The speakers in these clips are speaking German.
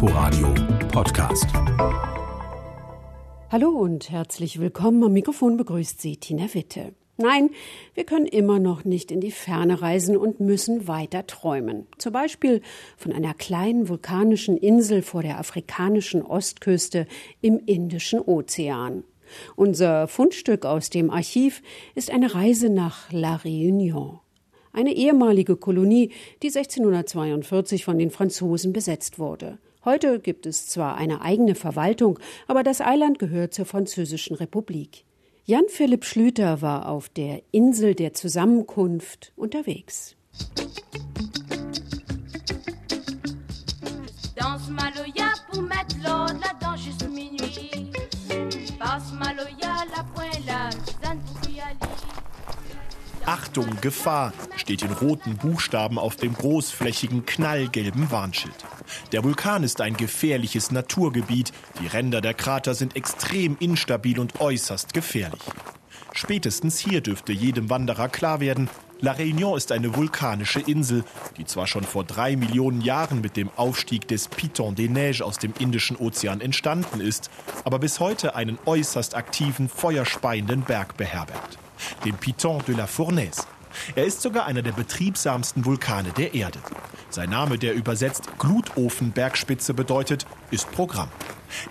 Inforadio Podcast. Hallo und herzlich willkommen. Am Mikrofon begrüßt Sie Tina Witte. Nein, wir können immer noch nicht in die Ferne reisen und müssen weiter träumen. Zum Beispiel von einer kleinen vulkanischen Insel vor der afrikanischen Ostküste im Indischen Ozean. Unser Fundstück aus dem Archiv ist eine Reise nach La Réunion, eine ehemalige Kolonie, die 1642 von den Franzosen besetzt wurde. Heute gibt es zwar eine eigene Verwaltung, aber das Eiland gehört zur Französischen Republik. Jan Philipp Schlüter war auf der Insel der Zusammenkunft unterwegs. Danse Maloya pour Achtung, Gefahr steht in roten Buchstaben auf dem großflächigen knallgelben Warnschild. Der Vulkan ist ein gefährliches Naturgebiet. Die Ränder der Krater sind extrem instabil und äußerst gefährlich. Spätestens hier dürfte jedem Wanderer klar werden, La Réunion ist eine vulkanische Insel, die zwar schon vor drei Millionen Jahren mit dem Aufstieg des Piton des Neiges aus dem Indischen Ozean entstanden ist, aber bis heute einen äußerst aktiven, feuerspeienden Berg beherbergt dem Piton de la Fournaise. Er ist sogar einer der betriebsamsten Vulkane der Erde. Sein Name, der übersetzt Glutofenbergspitze bedeutet, ist Programm.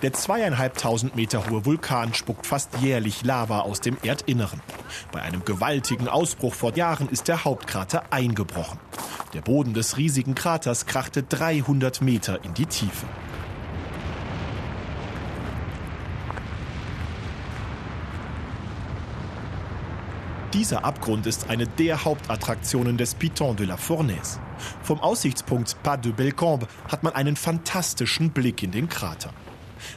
Der zweieinhalbtausend Meter hohe Vulkan spuckt fast jährlich Lava aus dem Erdinneren. Bei einem gewaltigen Ausbruch vor Jahren ist der Hauptkrater eingebrochen. Der Boden des riesigen Kraters krachte 300 Meter in die Tiefe. Dieser Abgrund ist eine der Hauptattraktionen des Piton de la Fournaise. Vom Aussichtspunkt Pas de Belcambe hat man einen fantastischen Blick in den Krater.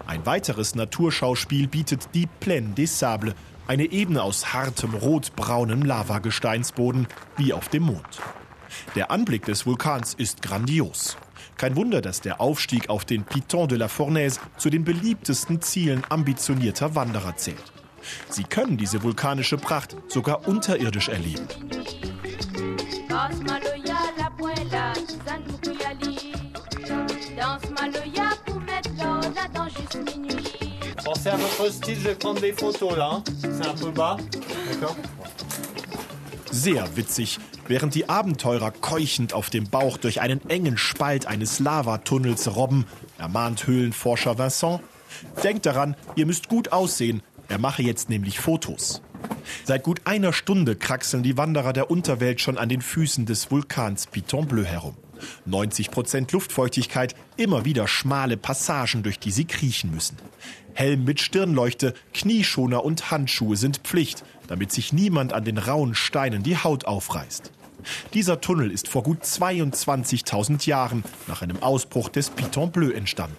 Ein weiteres Naturschauspiel bietet die Plaine des Sables, eine Ebene aus hartem rotbraunem Lavagesteinsboden wie auf dem Mond. Der Anblick des Vulkans ist grandios. Kein Wunder, dass der Aufstieg auf den Piton de la Fournaise zu den beliebtesten Zielen ambitionierter Wanderer zählt. Sie können diese vulkanische Pracht sogar unterirdisch erleben. Pensez à votre style de prendre des photos là. C'est un peu bas. D'accord sehr witzig, während die Abenteurer keuchend auf dem Bauch durch einen engen Spalt eines Lavatunnels robben, ermahnt Höhlenforscher Vincent. Denkt daran, ihr müsst gut aussehen, er mache jetzt nämlich Fotos. Seit gut einer Stunde kraxeln die Wanderer der Unterwelt schon an den Füßen des Vulkans Piton Bleu herum. 90 Prozent Luftfeuchtigkeit, immer wieder schmale Passagen, durch die sie kriechen müssen. Helm mit Stirnleuchte, Knieschoner und Handschuhe sind Pflicht, damit sich niemand an den rauen Steinen die Haut aufreißt. Dieser Tunnel ist vor gut 22.000 Jahren nach einem Ausbruch des Piton Bleu entstanden.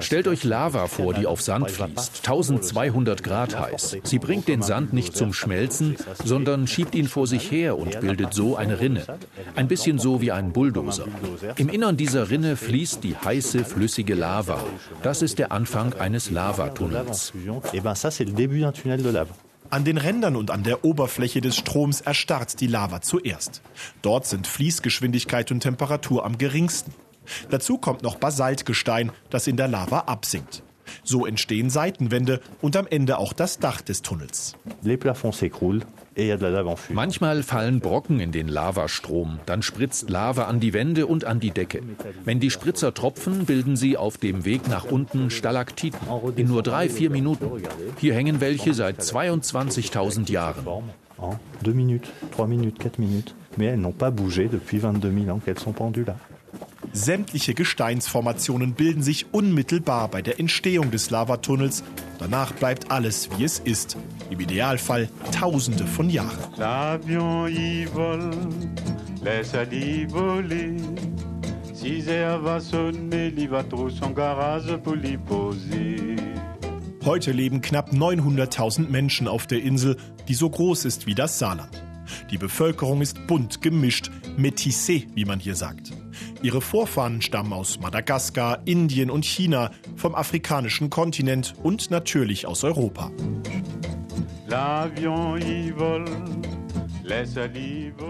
Stellt euch Lava vor, die auf Sand fließt, 1200 Grad heiß. Sie bringt den Sand nicht zum Schmelzen, sondern schiebt ihn vor sich her und bildet so eine Rinne. Ein bisschen so wie ein Bulldozer. Im Innern dieser Rinne fließt die heiße, flüssige Lava. Das ist der Anfang eines Lavatunnels. An den Rändern und an der Oberfläche des Stroms erstarrt die Lava zuerst. Dort sind Fließgeschwindigkeit und Temperatur am geringsten. Dazu kommt noch Basaltgestein, das in der Lava absinkt. So entstehen Seitenwände und am Ende auch das Dach des Tunnels. Manchmal fallen Brocken in den Lavastrom, dann spritzt Lava an die Wände und an die Decke. Wenn die Spritzer tropfen, bilden sie auf dem Weg nach unten Stalaktiten in nur drei, vier Minuten. Hier hängen welche seit 22.000 Jahren. Deux minutes, trois minutes, quatre minutes. Mais elles n'ont pas bougé depuis 22 000 ans qu'elles sont pendues là. Sämtliche Gesteinsformationen bilden sich unmittelbar bei der Entstehung des Lavatunnels. Danach bleibt alles, wie es ist. Im Idealfall Tausende von Jahren. L'avion y vole, laisse aller voler. Six heures va sonner, il va trop son garage pour l'y poser. Heute leben knapp 900.000 Menschen auf der Insel, die so groß ist wie das Saarland. Die Bevölkerung ist bunt gemischt, métissé, wie man hier sagt. Ihre Vorfahren stammen aus Madagaskar, Indien und China, vom afrikanischen Kontinent und natürlich aus Europa.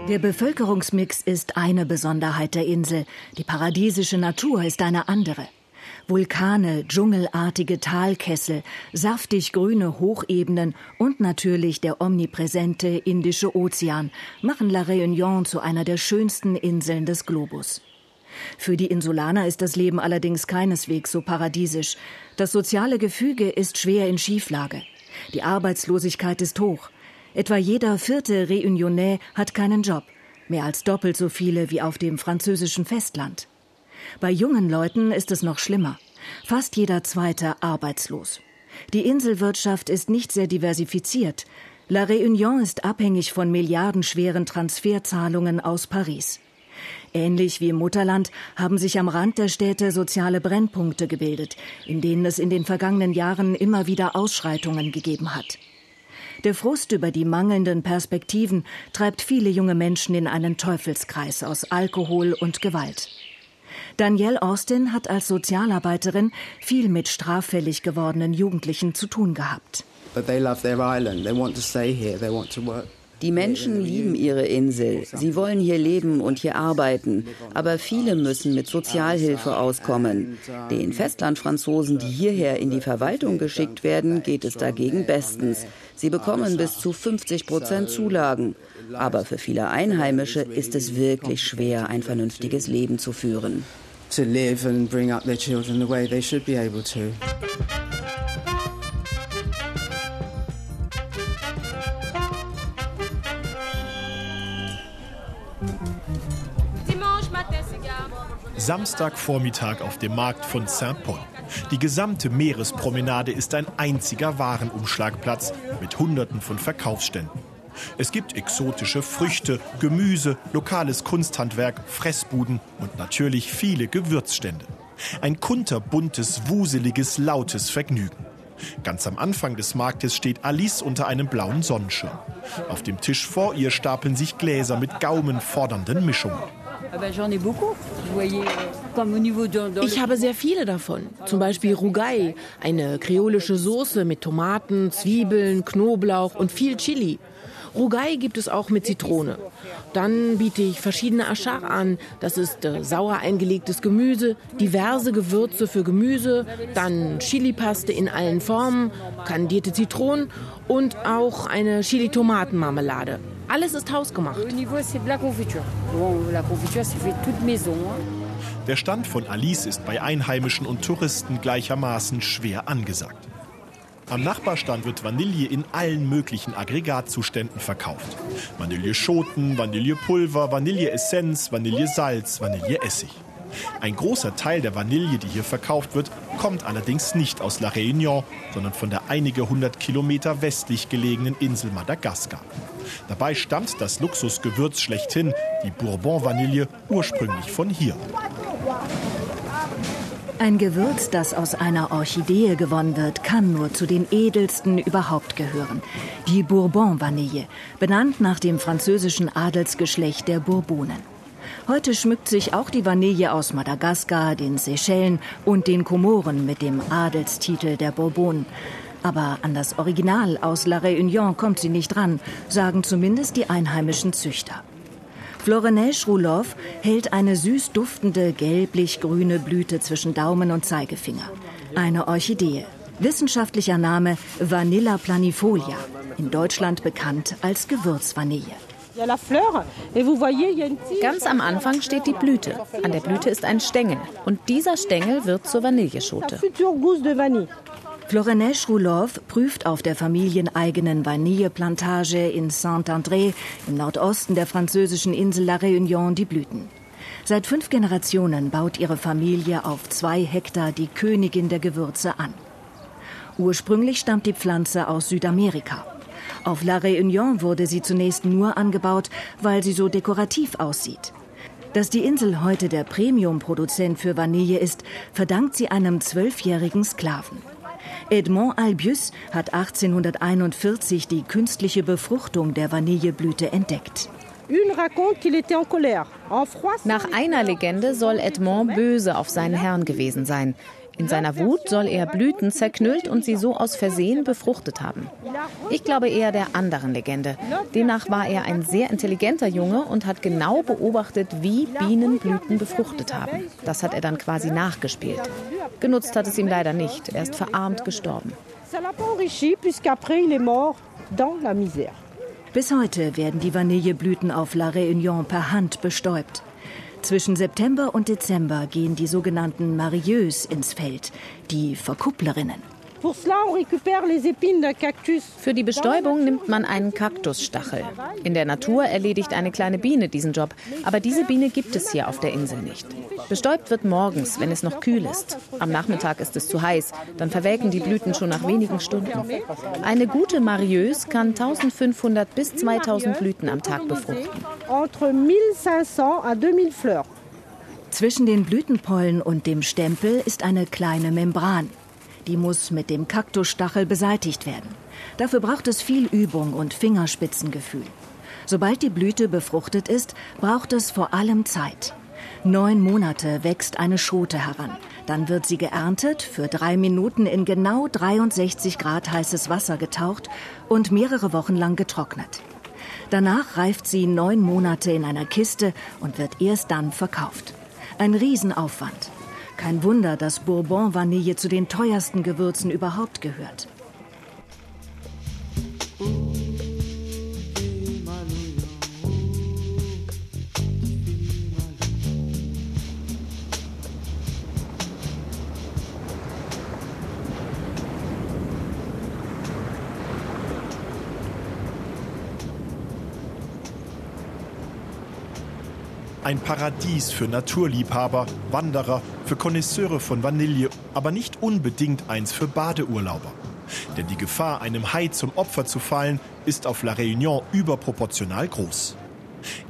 Der Bevölkerungsmix ist eine Besonderheit der Insel. Die paradiesische Natur ist eine andere. Vulkane, dschungelartige Talkessel, saftig grüne Hochebenen und natürlich der omnipräsente Indische Ozean machen La Réunion zu einer der schönsten Inseln des Globus. Für die Insulaner ist das Leben allerdings keineswegs so paradiesisch. Das soziale Gefüge ist schwer in Schieflage. Die Arbeitslosigkeit ist hoch. Etwa jeder vierte Réunionnais hat keinen Job, mehr als doppelt so viele wie auf dem französischen Festland. Bei jungen Leuten ist es noch schlimmer. Fast jeder zweite arbeitslos. Die Inselwirtschaft ist nicht sehr diversifiziert. La Réunion ist abhängig von milliardenschweren Transferzahlungen aus Paris. Ähnlich wie im Mutterland haben sich am Rand der Städte soziale Brennpunkte gebildet, in denen es in den vergangenen Jahren immer wieder Ausschreitungen gegeben hat. Der Frust über die mangelnden Perspektiven treibt viele junge Menschen in einen Teufelskreis aus Alkohol und Gewalt. Danielle Austin hat als Sozialarbeiterin viel mit straffällig gewordenen Jugendlichen zu tun gehabt. Die Menschen lieben ihre Insel. Sie wollen hier leben und hier arbeiten. Aber viele müssen mit Sozialhilfe auskommen. Den Festlandfranzosen, die hierher in die Verwaltung geschickt werden, geht es dagegen bestens. Sie bekommen bis zu 50 Prozent Zulagen. Aber für viele Einheimische ist es wirklich schwer, ein vernünftiges Leben zu führen. To live and bring up their children the way they should be able to. Samstagvormittag auf dem Markt von Saint-Paul. Die gesamte Meerespromenade ist ein einziger Warenumschlagplatz mit Hunderten von Verkaufsständen. Es gibt exotische Früchte, Gemüse, lokales Kunsthandwerk, Fressbuden und natürlich viele Gewürzstände. Ein kunterbuntes, wuseliges, lautes Vergnügen. Ganz am Anfang des Marktes steht Alice unter einem blauen Sonnenschirm. Auf dem Tisch vor ihr stapeln sich Gläser mit gaumenfordernden Mischungen. Ich habe sehr viele davon. Zum Beispiel Rugai, eine kreolische Soße mit Tomaten, Zwiebeln, Knoblauch und viel Chili. Rugai gibt es auch mit Zitrone. Dann biete ich verschiedene Achar an. Das ist äh, sauer eingelegtes Gemüse, diverse Gewürze für Gemüse, dann Chilipaste in allen Formen, kandierte Zitronen und auch eine Chili-Tomatenmarmelade. Alles ist hausgemacht. Der Stand von Alice ist bei Einheimischen und Touristen gleichermaßen schwer angesagt. Am Nachbarstand wird Vanille in allen möglichen Aggregatzuständen verkauft. Vanilleschoten, Vanillepulver, Vanilleessenz, Vanillesalz, Vanilleessig. Ein großer Teil der Vanille, die hier verkauft wird, kommt allerdings nicht aus La Réunion, sondern von der einige hundert Kilometer westlich gelegenen Insel Madagaskar. Dabei stammt das Luxusgewürz schlechthin, die Bourbon-Vanille, ursprünglich von hier. Ein Gewürz, das aus einer Orchidee gewonnen wird, kann nur zu den edelsten überhaupt gehören. Die Bourbon-Vanille, benannt nach dem französischen Adelsgeschlecht der Bourbonen. Heute schmückt sich auch die Vanille aus Madagaskar, den Seychellen und den Komoren mit dem Adelstitel der Bourbonen. Aber an das Original aus La Réunion kommt sie nicht ran, sagen zumindest die einheimischen Züchter. Floreneige Rouloff hält eine süß duftende gelblich-grüne Blüte zwischen Daumen und Zeigefinger. Eine Orchidee. Wissenschaftlicher Name Vanilla planifolia, in Deutschland bekannt als Gewürzvanille. Ganz am Anfang steht die Blüte. An der Blüte ist ein Stängel. Und dieser Stängel wird zur Vanilleschote. Florenesh Rouloff prüft auf der familieneigenen Vanilleplantage in Saint-André im Nordosten der französischen Insel La Réunion die Blüten. Seit fünf Generationen baut ihre Familie auf zwei Hektar die Königin der Gewürze an. Ursprünglich stammt die Pflanze aus Südamerika. Auf La Réunion wurde sie zunächst nur angebaut, weil sie so dekorativ aussieht. Dass die Insel heute der Premium-Produzent für Vanille ist, verdankt sie einem zwölfjährigen Sklaven. Edmond Albius hat 1841 die künstliche Befruchtung der Vanilleblüte entdeckt. Nach einer Legende soll Edmond böse auf seinen Herrn gewesen sein. In seiner Wut soll er Blüten zerknüllt und sie so aus Versehen befruchtet haben. Ich glaube eher der anderen Legende. Demnach war er ein sehr intelligenter Junge und hat genau beobachtet, wie Bienen Blüten befruchtet haben. Das hat er dann quasi nachgespielt. Genutzt hat es ihm leider nicht. Er ist verarmt gestorben. Bis heute werden die Vanilleblüten auf La Réunion per Hand bestäubt. Zwischen September und Dezember gehen die sogenannten Marieuses ins Feld, die Verkupplerinnen. Für die Bestäubung nimmt man einen Kaktusstachel. In der Natur erledigt eine kleine Biene diesen Job, aber diese Biene gibt es hier auf der Insel nicht. Bestäubt wird morgens, wenn es noch kühl ist. Am Nachmittag ist es zu heiß, dann verwelken die Blüten schon nach wenigen Stunden. Eine gute Marieuse kann 1500 bis 2000 Blüten am Tag befruchten. Zwischen den Blütenpollen und dem Stempel ist eine kleine Membran. Die muss mit dem Kaktusstachel beseitigt werden. Dafür braucht es viel Übung und Fingerspitzengefühl. Sobald die Blüte befruchtet ist, braucht es vor allem Zeit. Neun Monate wächst eine Schote heran. Dann wird sie geerntet, für drei Minuten in genau 63 Grad heißes Wasser getaucht und mehrere Wochen lang getrocknet. Danach reift sie neun Monate in einer Kiste und wird erst dann verkauft. Ein Riesenaufwand. Kein Wunder, dass Bourbon-Vanille zu den teuersten Gewürzen überhaupt gehört. Ein Paradies für Naturliebhaber, Wanderer, für Konnoisseure von Vanille, aber nicht unbedingt eins für Badeurlauber. Denn die Gefahr, einem Hai zum Opfer zu fallen, ist auf La Réunion überproportional groß.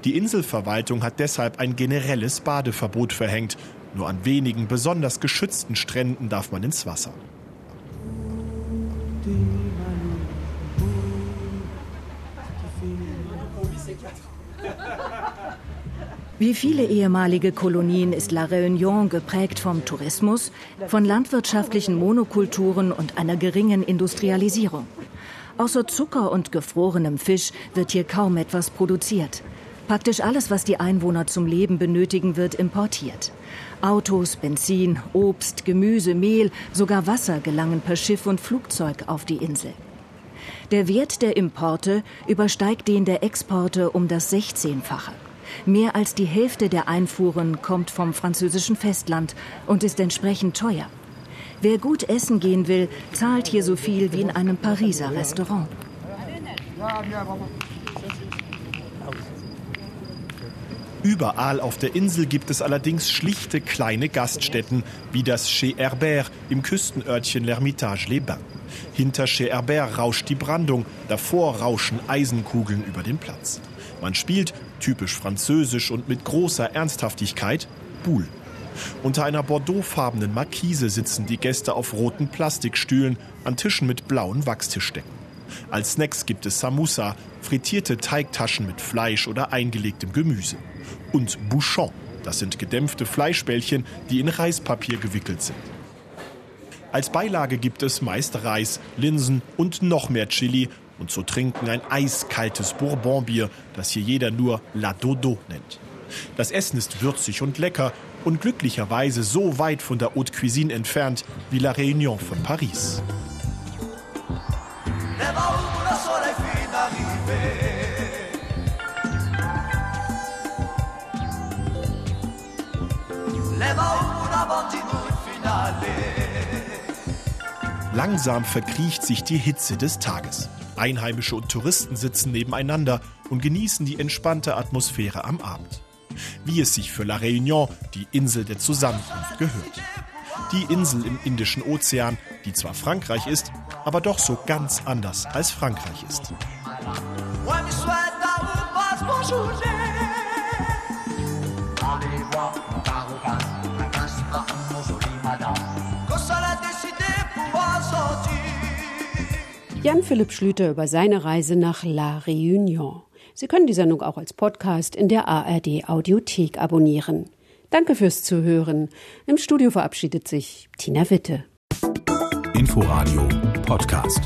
Die Inselverwaltung hat deshalb ein generelles Badeverbot verhängt. Nur an wenigen besonders geschützten Stränden darf man ins Wasser. Wie viele ehemalige Kolonien ist La Réunion geprägt vom Tourismus, von landwirtschaftlichen Monokulturen und einer geringen Industrialisierung. Außer Zucker und gefrorenem Fisch wird hier kaum etwas produziert. Praktisch alles, was die Einwohner zum Leben benötigen, wird importiert. Autos, Benzin, Obst, Gemüse, Mehl, sogar Wasser gelangen per Schiff und Flugzeug auf die Insel. Der Wert der Importe übersteigt den der Exporte um das 16-fache. Mehr als die Hälfte der Einfuhren kommt vom französischen Festland und ist entsprechend teuer. Wer gut essen gehen will, zahlt hier so viel wie in einem Pariser Restaurant. Überall auf der Insel gibt es allerdings schlichte kleine Gaststätten, wie das Chez Herbert im Küstenörtchen L'Hermitage-les-Bains. Hinter Chez Herbert rauscht die Brandung, davor rauschen Eisenkugeln über den Platz. Man spielt, typisch französisch und mit großer Ernsthaftigkeit, Boule. Unter einer bordeauxfarbenen Markise sitzen die Gäste auf roten Plastikstühlen an Tischen mit blauen Wachstischdecken. Als Snacks gibt es Samusa, frittierte Teigtaschen mit Fleisch oder eingelegtem Gemüse. Und Bouchon, das sind gedämpfte Fleischbällchen, die in Reispapier gewickelt sind. Als Beilage gibt es meist Reis, Linsen und noch mehr Chili und zu trinken ein eiskaltes Bourbonbier, das hier jeder nur La Dodo nennt. Das Essen ist würzig und lecker und glücklicherweise so weit von der Haute Cuisine entfernt wie La Réunion von Paris. Langsam verkriecht sich die Hitze des Tages. Einheimische und Touristen sitzen nebeneinander und genießen die entspannte Atmosphäre am Abend. Wie es sich für La Réunion, die Insel der Zusammenkunft, gehört. Die Insel im Indischen Ozean, die zwar Frankreich ist, aber doch so ganz anders als Frankreich ist. Jan-Philipp Schlüter über seine Reise nach La Réunion. Sie können die Sendung auch als Podcast in der ARD Audiothek abonnieren. Danke fürs Zuhören. Im Studio verabschiedet sich Tina Witte. Inforadio Podcast.